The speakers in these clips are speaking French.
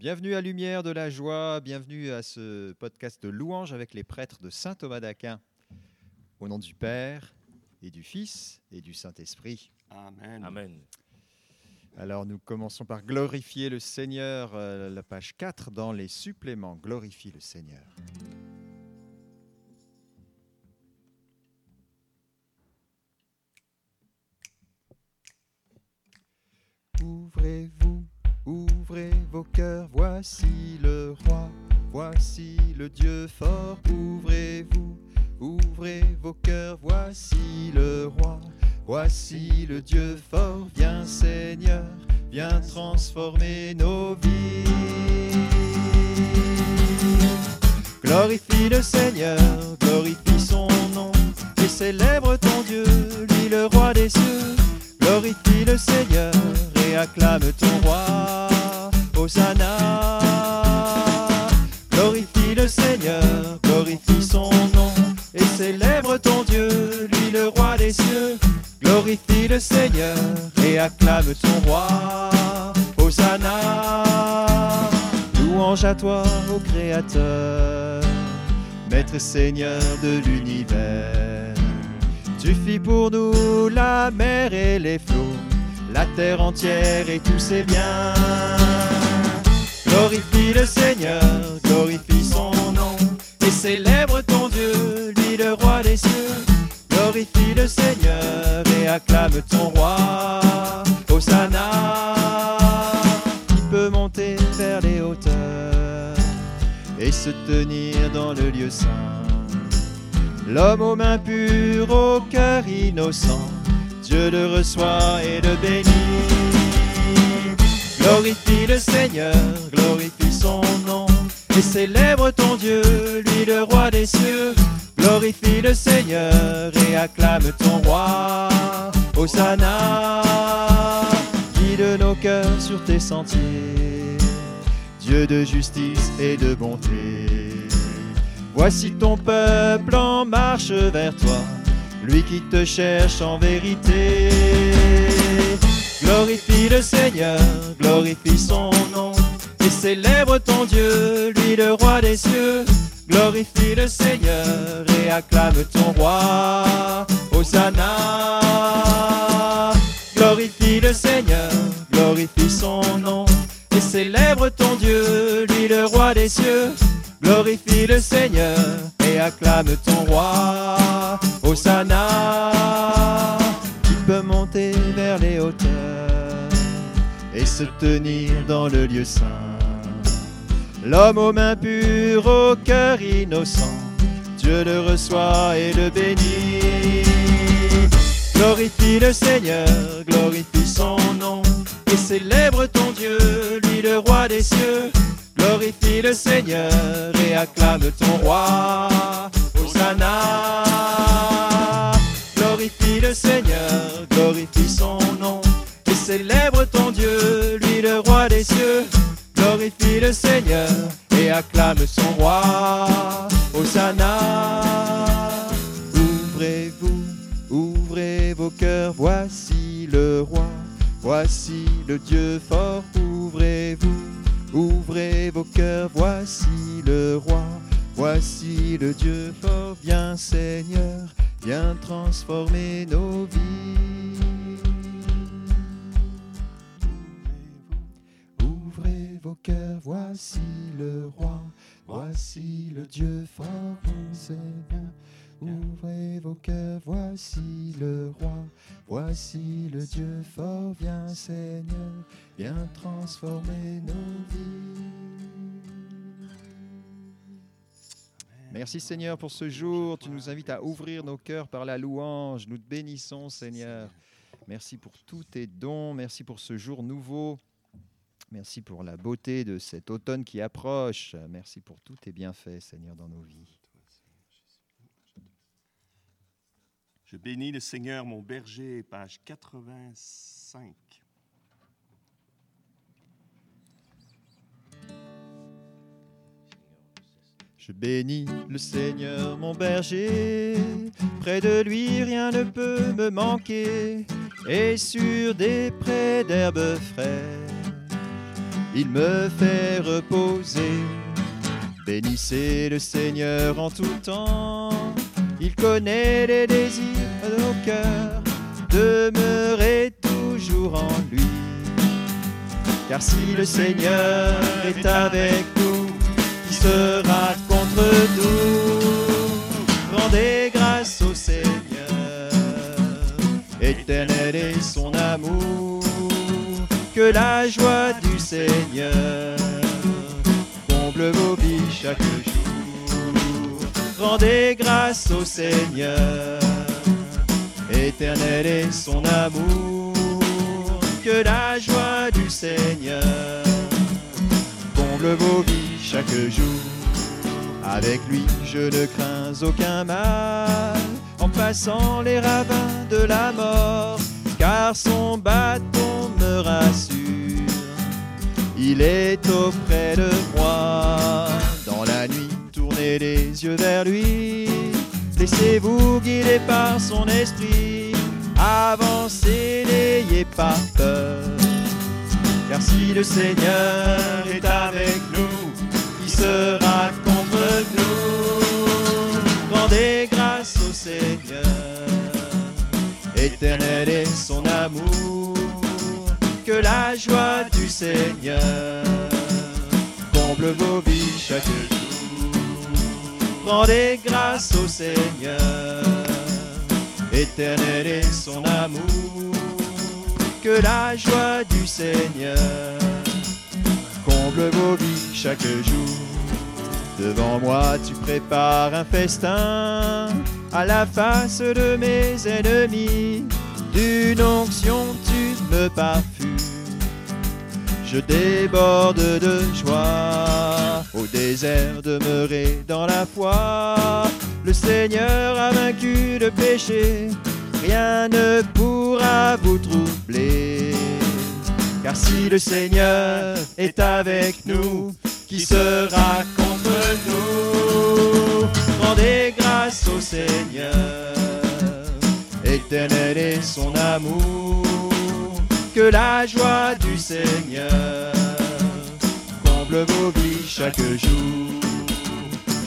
Bienvenue à Lumière de la Joie, bienvenue à ce podcast de louange avec les prêtres de Saint Thomas d'Aquin. Au nom du Père et du Fils et du Saint-Esprit. Amen. Amen. Alors nous commençons par glorifier le Seigneur, euh, la page 4 dans les suppléments. Glorifie le Seigneur. Ouvrez-vous, ouvrez vos cœurs, voici le roi, voici le Dieu fort. Ouvrez-vous, ouvrez vos cœurs, voici le roi, voici le Dieu fort. Viens Seigneur, viens transformer nos vies. Glorifie le Seigneur, glorifie son nom, et célèbre ton Dieu, lui le roi des cieux. Glorifie le Seigneur et acclame ton roi, Hosanna. Glorifie le Seigneur, glorifie son nom, et célèbre ton Dieu, lui le roi des cieux. Glorifie le Seigneur et acclame ton roi, Hosanna. Louange à toi, ô Créateur, Maître Seigneur de l'univers. Tu fis pour nous la mer et les flots, la terre entière et tous ses biens. Glorifie le Seigneur, glorifie son nom, et célèbre ton Dieu, lui le roi des cieux. Glorifie le Seigneur et acclame ton roi, Hosanna. Qui peut monter vers les hauteurs et se tenir dans le lieu saint. L'homme aux mains pures, au cœur innocent, Dieu le reçoit et le bénit. Glorifie le Seigneur, glorifie son nom, et célèbre ton Dieu, lui le roi des cieux. Glorifie le Seigneur et acclame ton roi, Hosanna. Guide nos cœurs sur tes sentiers, Dieu de justice et de bonté. Voici ton peuple en marche vers toi, lui qui te cherche en vérité. Glorifie le Seigneur, glorifie son nom, et célèbre ton Dieu, lui le roi des cieux. Glorifie le Seigneur et acclame ton roi, Hosanna. Glorifie le Seigneur, glorifie son nom, et célèbre ton Dieu, lui le roi des cieux. Glorifie le Seigneur et acclame ton roi, Hosanna. Hauteurs et se tenir dans le lieu saint. L'homme aux mains pures, au cœur innocent, Dieu le reçoit et le bénit. Glorifie le Seigneur, glorifie son nom, et célèbre ton Dieu, lui le roi des cieux. Glorifie le Seigneur et acclame ton roi, Hosanna. Seigneur, glorifie son nom, et célèbre ton Dieu, lui le roi des cieux. Glorifie le Seigneur et acclame son roi, Hosanna. Ouvrez-vous, ouvrez vos cœurs, voici le roi, voici le Dieu fort, ouvrez-vous. Ouvrez vos cœurs, voici le roi, voici le Dieu fort, viens Seigneur, viens transformer nos vies. Ouvrez vos cœurs, voici le roi, voici le Dieu fort, Seigneur. Ouvrez vos cœurs, voici le roi, voici le Dieu fort, viens Seigneur, viens transformer nos vies. Merci Seigneur pour ce jour, tu nous invites à ouvrir nos cœurs par la louange, nous te bénissons Seigneur. Merci pour tous tes dons, merci pour ce jour nouveau. Merci pour la beauté de cet automne qui approche. Merci pour tous tes bienfaits, Seigneur, dans nos vies. Je bénis le Seigneur, mon berger, page 85. Bénis le Seigneur, mon berger. Près de lui, rien ne peut me manquer. Et sur des prés d'herbes fraîches, il me fait reposer. Bénissez le Seigneur en tout temps, il connaît les désirs de nos cœurs, demeurez toujours en lui. Car si le Seigneur est avec nous, qui sera Rendez grâce au Seigneur, éternel est son amour, que la joie du Seigneur comble vos vies chaque jour. Rendez grâce au Seigneur, éternel est son amour, que la joie du Seigneur comble vos vies chaque jour. Avec lui, je ne crains aucun mal en passant les ravins de la mort, car son bâton me rassure. Il est auprès de moi dans la nuit. Tournez les yeux vers lui. Laissez-vous guider par son esprit. Avancez, n'ayez pas peur. Car si le Seigneur est avec nous, qui sera Rendez grâce au Seigneur. Éternel est son amour. Que la joie du Seigneur comble vos vies chaque jour. Rendez grâce au Seigneur. Éternel est son amour. Que la joie du Seigneur comble vos vies chaque jour. Devant moi, tu prépares un festin à la face de mes ennemis. D'une onction, tu me parfumes. Je déborde de joie. Au désert, demeurer dans la foi. Le Seigneur a vaincu le péché. Rien ne pourra vous troubler. Car si le Seigneur est avec nous, qui sera contre nous. Rendez grâce au Seigneur, éternel est son amour, que la joie du Seigneur comble vos vies chaque jour.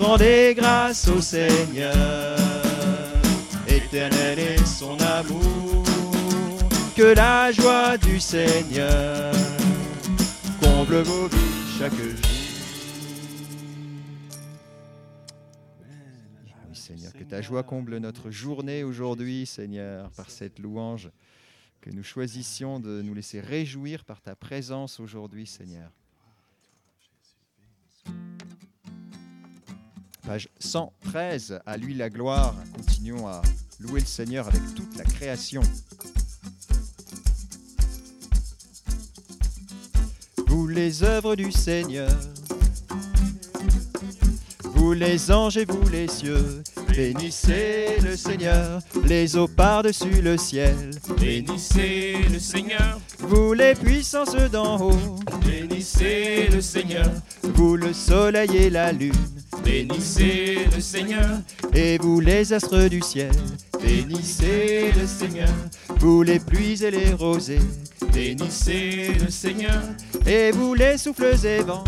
Rendez grâce au Seigneur, éternel est son amour, que la joie du Seigneur comble vos vies chaque jour. Ta joie comble notre journée aujourd'hui, Seigneur, par cette louange, que nous choisissions de nous laisser réjouir par ta présence aujourd'hui, Seigneur. Page 113, à lui la gloire. Continuons à louer le Seigneur avec toute la création. Vous les œuvres du Seigneur, vous les anges et vous les cieux, bénissez le Seigneur, les eaux par-dessus le ciel. Bénissez le Seigneur, Vous les puissances d'en haut, bénissez le Seigneur, vous le soleil et la lune, bénissez le Seigneur, et vous les astres du ciel. bénissez le Seigneur, Vous les pluies et les rosées, bénissez le Seigneur, et vous les souffles et vents.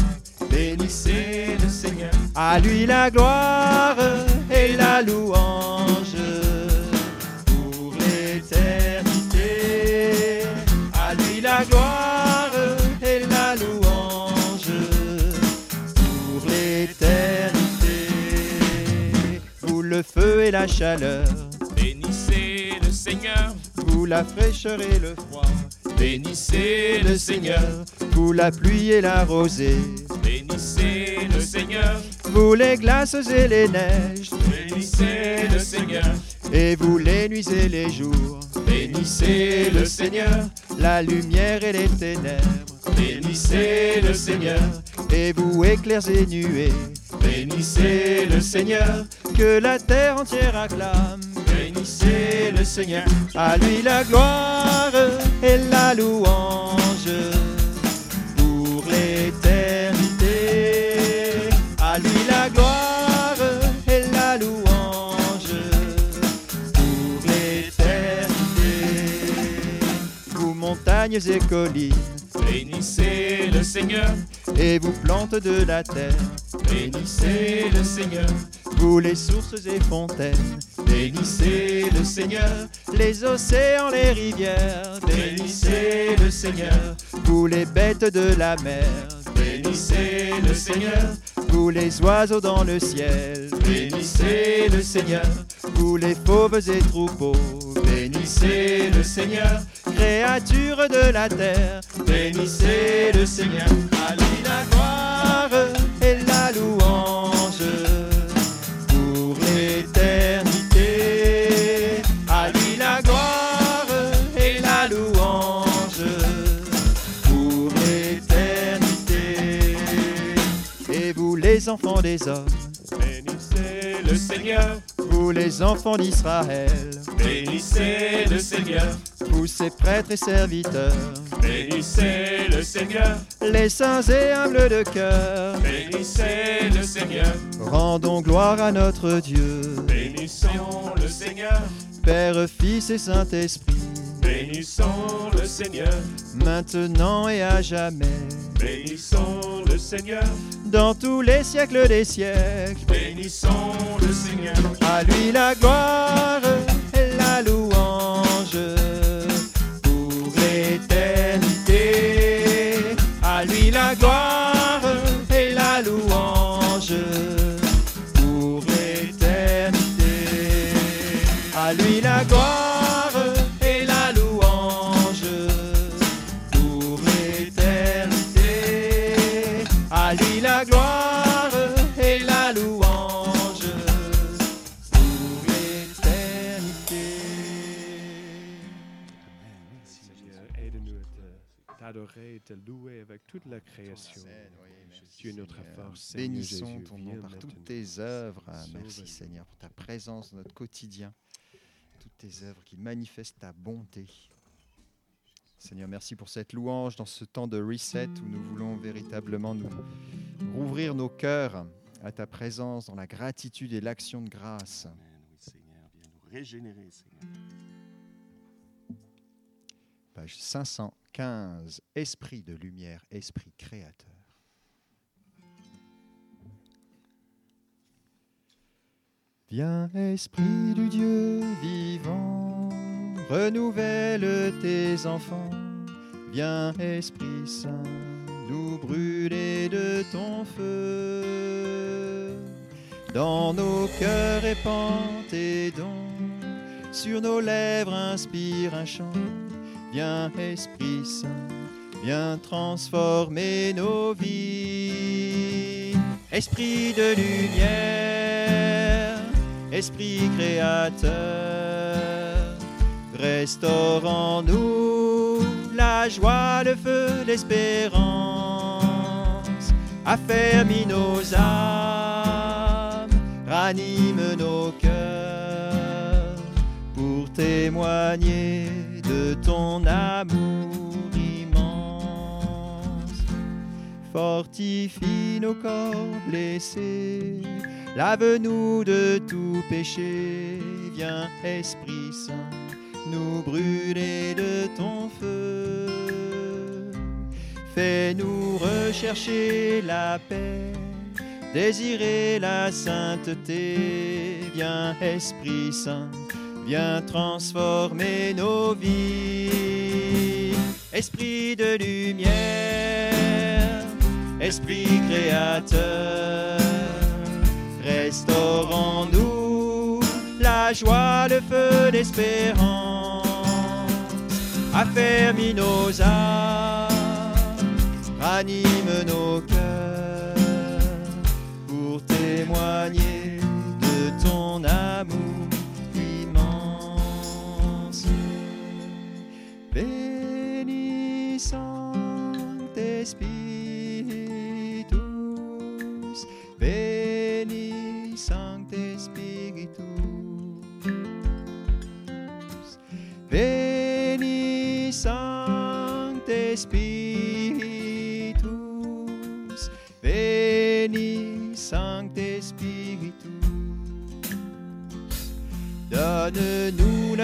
bénissez le Seigneur, À lui la gloire et la louange pour l'éternité. À lui la gloire et la louange pour l'éternité. Vous le feu et la chaleur, bénissez le Seigneur, vous la fraîcheur et le froid. bénissez le Seigneur, vous la pluie et la rosée, bénissez le Seigneur, vous les glaces et les neiges, bénissez le Seigneur, et vous les nuits et les jours. bénissez le Seigneur, la lumière et les ténèbres, bénissez le Seigneur, et vous éclairs et nuées, bénissez le Seigneur, que la terre entière acclame. bénissez le Seigneur, À lui la gloire et la louange montagnes et collines, Bénissez le Seigneur, et vous plantes de la terre. bénissez le Seigneur, Vous les sources et fontaines, bénissez le Seigneur, les océans, les rivières. bénissez le Seigneur, Vous les bêtes de la mer, bénissez le Seigneur, vous les oiseaux dans le ciel. bénissez le Seigneur, Vous les fauves et troupeaux, bénissez le Seigneur, créatures de la terre. bénissez le Seigneur, à lui la gloire, et la louange pour l'éternité. À lui la gloire et la louange pour l'éternité. Et vous les enfants des hommes, bénissez le Seigneur, vous les enfants d'Israël, bénissez le Seigneur, vous ces prêtres et serviteurs, bénissez le Seigneur, les saints et humbles de cœur, bénissez le Seigneur, rendons gloire à notre Dieu. bénissons le Seigneur, Père, Fils et Saint-Esprit, bénissons le Seigneur, maintenant et à jamais, bénissons le Seigneur, dans tous les siècles des siècles. bénissons le Seigneur, À lui la gloire t'adorer et te louer avec toute la création. Tu es notre force, Seigneur Bénissons ton nom par toutes tes œuvres. Ah. Merci Seigneur pour ta présence dans notre quotidien. Toutes tes œuvres qui manifestent ta bonté. Seigneur, merci pour cette louange dans ce temps de reset où nous voulons véritablement nous rouvrir nos cœurs à ta présence dans la gratitude et l'action de grâce. Amen. Oui, Seigneur, viens nous régénérer, Seigneur. Page 515, Esprit de lumière, Esprit créateur. Viens, Esprit du Dieu vivant, renouvelle tes enfants. Viens, Esprit Saint, nous brûler de ton feu. Dans nos cœurs répand tes dons, sur nos lèvres inspire un chant. Viens, Esprit Saint, viens transformer nos vies. Esprit de lumière, Esprit créateur, restaure en nous la joie, le feu, l'espérance. Affermis nos âmes, ranime nos cœurs pour témoigner ton amour immense. Fortifie nos corps blessés, lave-nous de tout péché. Viens, Esprit Saint, nous brûler de ton feu. Fais-nous rechercher la paix, désirer la sainteté. Viens, Esprit Saint, transformer nos vies. Esprit de lumière, Esprit créateur, restaure en nous la joie, le feu d'espérance. Affermis nos âmes, ranime nos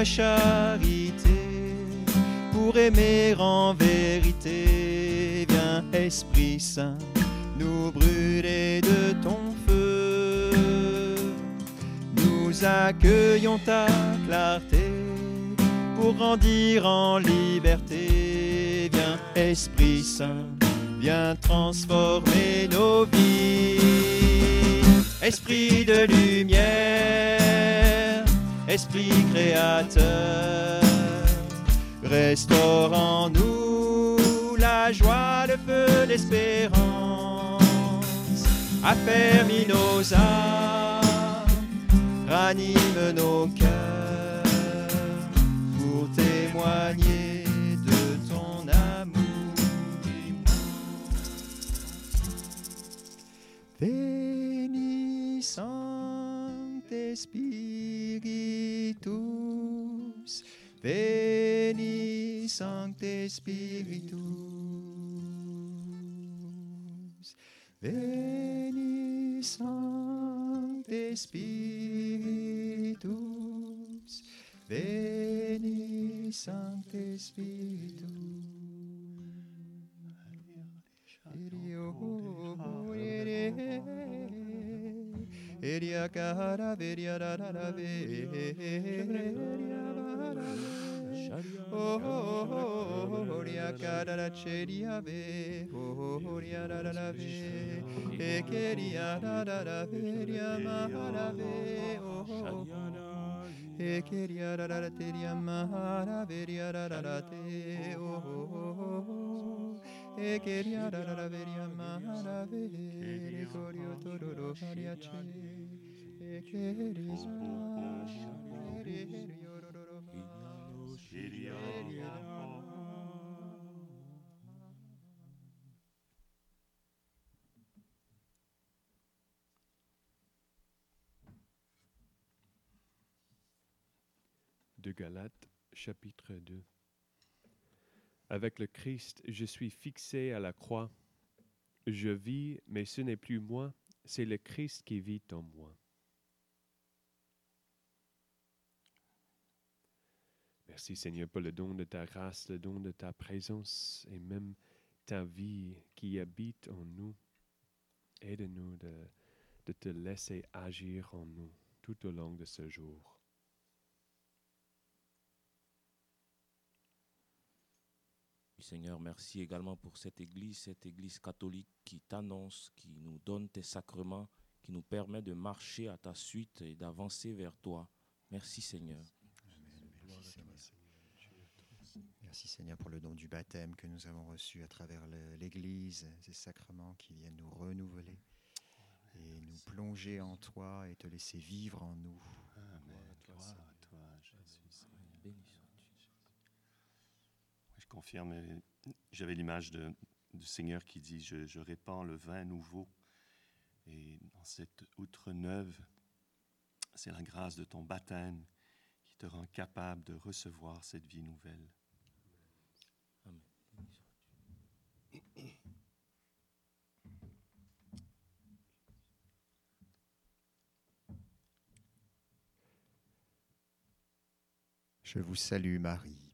charité pour pour aimer en vérité. Viens, Esprit Saint, nous brûler de ton feu. Nous accueillons ta clarté pour grandir en liberté. Viens, Esprit Saint, viens transformer nos vies. Esprit de lumière, Esprit créateur, restaure en nous la joie, le feu, l'espérance. Affermis nos âmes, ranime nos cœurs pour témoigner Spiritus, Veni Sancte Spiritus, Veni Sancte Spiritus, Veni Sancte Spiritus. Eria cara veria da da da ve Oh, ria cara da cheria ve Oh, ria da da da ve E queria da da da veria mara ve Oh, de Galates, chapitre 2. Avec le Christ, je suis fixé à la croix. Je vis, mais ce n'est plus moi, c'est le Christ qui vit en moi. Merci Seigneur pour le don de ta grâce, le don de ta présence et même ta vie qui habite en nous. Aide-nous de, de te laisser agir en nous tout au long de ce jour. Seigneur, merci également pour cette Église, cette Église catholique qui t'annonce, qui nous donne tes sacrements, qui nous permet de marcher à ta suite et d'avancer vers toi. Merci Seigneur. Merci Seigneur pour le don du baptême que nous avons reçu à travers le- l'Église, ces sacrements qui viennent nous renouveler et nous plonger en toi et te laisser vivre en nous sois-tu. Je confirme, euh, j'avais l'image du Seigneur qui dit je, je répands le vin nouveau. Et dans cette outre neuve, c'est la grâce de ton baptême qui te rend capable de recevoir cette vie nouvelle. Amen. Je vous salue Marie,